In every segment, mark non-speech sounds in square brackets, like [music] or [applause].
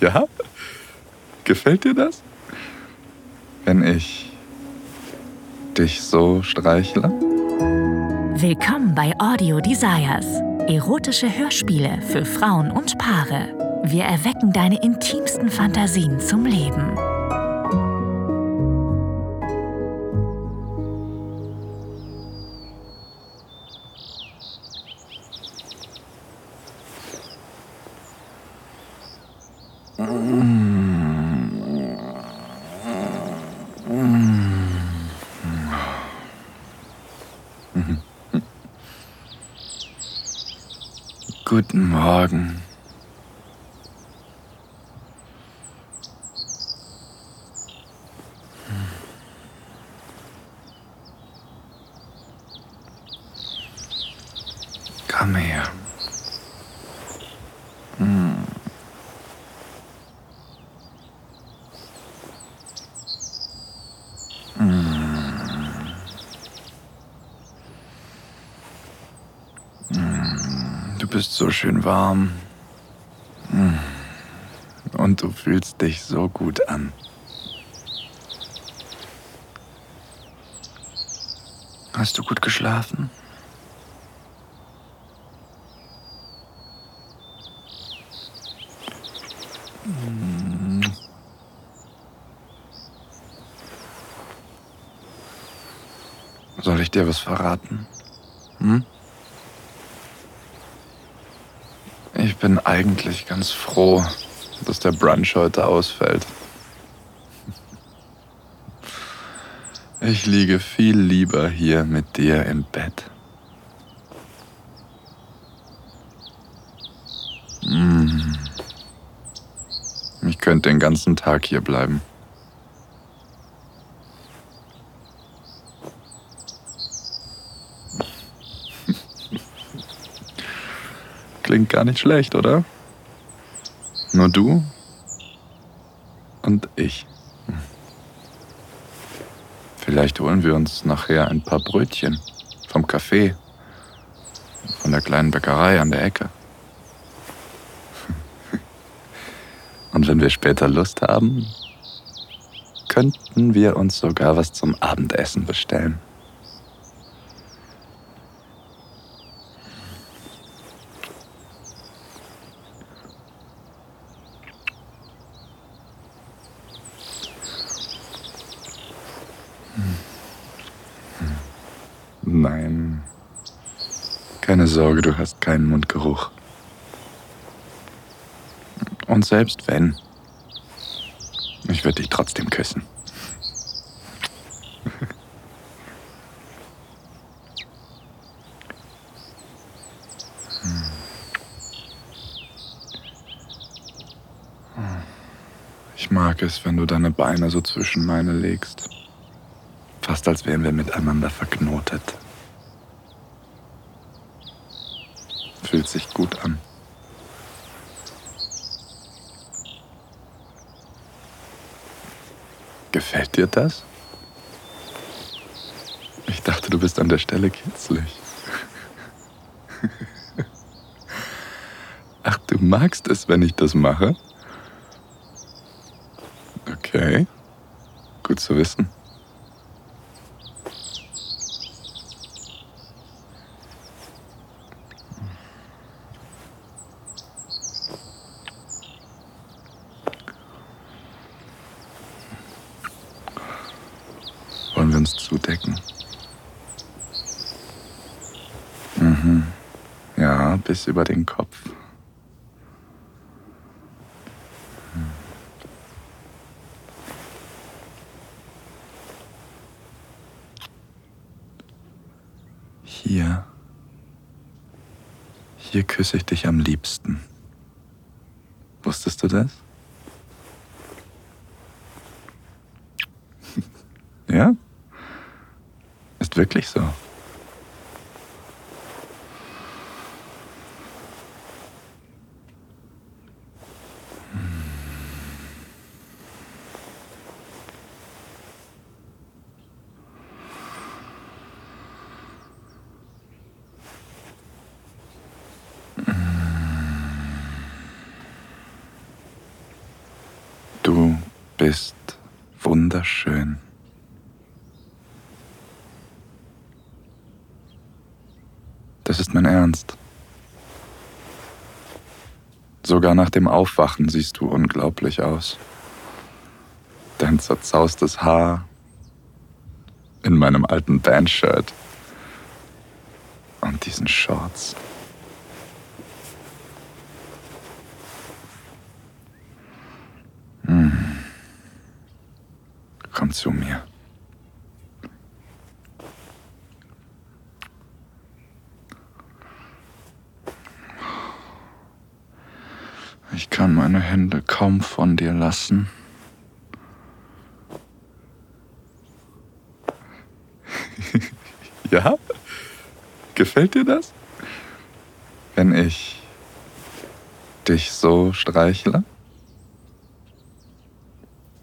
Ja? Gefällt dir das? Wenn ich dich so streichle? Willkommen bei Audio Desires. Erotische Hörspiele für Frauen und Paare. Wir erwecken deine intimsten Fantasien zum Leben. Guten Morgen. Komm her. Bist so schön warm. Hm. Und du fühlst dich so gut an. Hast du gut geschlafen? Hm. Soll ich dir was verraten? Hm? Ich bin eigentlich ganz froh, dass der Brunch heute ausfällt. Ich liege viel lieber hier mit dir im Bett. Mm. Ich könnte den ganzen Tag hier bleiben. [laughs] Klingt gar nicht schlecht, oder? Nur du und ich. Vielleicht holen wir uns nachher ein paar Brötchen vom Café, von der kleinen Bäckerei an der Ecke. [laughs] Und wenn wir später Lust haben, könnten wir uns sogar was zum Abendessen bestellen. Nein. Keine Sorge, du hast keinen Mundgeruch. Und selbst wenn, ich würde dich trotzdem küssen. Ich mag es, wenn du deine Beine so zwischen meine legst. Fast als wären wir miteinander verknotet. Fühlt sich gut an. Gefällt dir das? Ich dachte, du bist an der Stelle kitzlig. [laughs] Ach, du magst es, wenn ich das mache? Okay, gut zu wissen. Wollen wir uns zudecken? Mhm. Ja, bis über den Kopf. Hier. Hier küsse ich dich am liebsten. Wusstest du das? [laughs] Ja? Ist wirklich so. Du bist wunderschön. Das ist mein Ernst. Sogar nach dem Aufwachen siehst du unglaublich aus. Dein zerzaustes Haar in meinem alten Bandshirt und diesen Shorts. Hm. Komm zu mir. Ich kann meine Hände kaum von dir lassen. [laughs] ja? Gefällt dir das? Wenn ich dich so streichle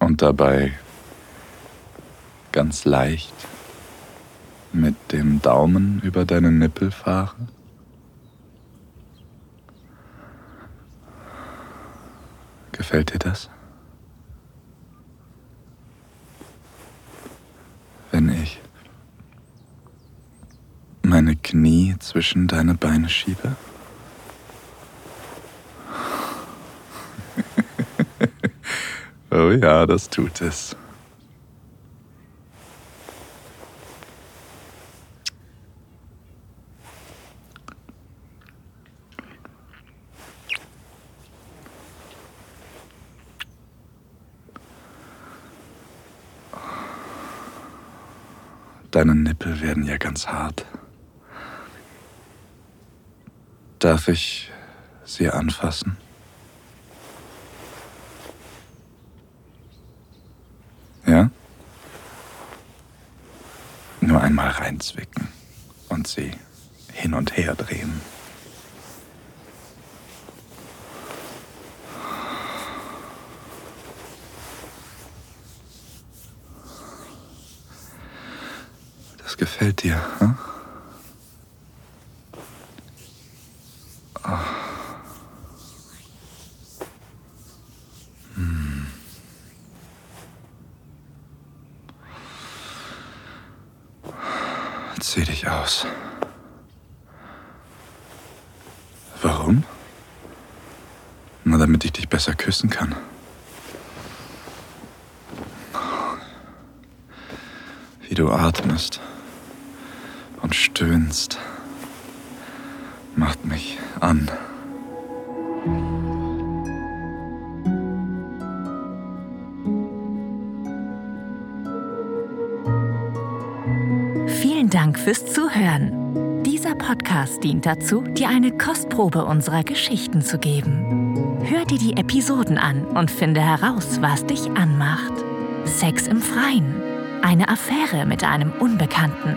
und dabei ganz leicht mit dem Daumen über deine Nippel fahre? Gefällt dir das? Wenn ich meine Knie zwischen deine Beine schiebe? [laughs] oh ja, das tut es. Deine Nippel werden ja ganz hart. Darf ich sie anfassen? Ja? Nur einmal reinzwicken und sie hin und her drehen. Gefällt dir, hm? Zieh dich aus. Warum? Na, damit ich dich besser küssen kann. Wie du atmest stöhnst, macht mich an. Vielen Dank fürs Zuhören. Dieser Podcast dient dazu, dir eine Kostprobe unserer Geschichten zu geben. Hör dir die Episoden an und finde heraus, was dich anmacht. Sex im Freien, eine Affäre mit einem Unbekannten,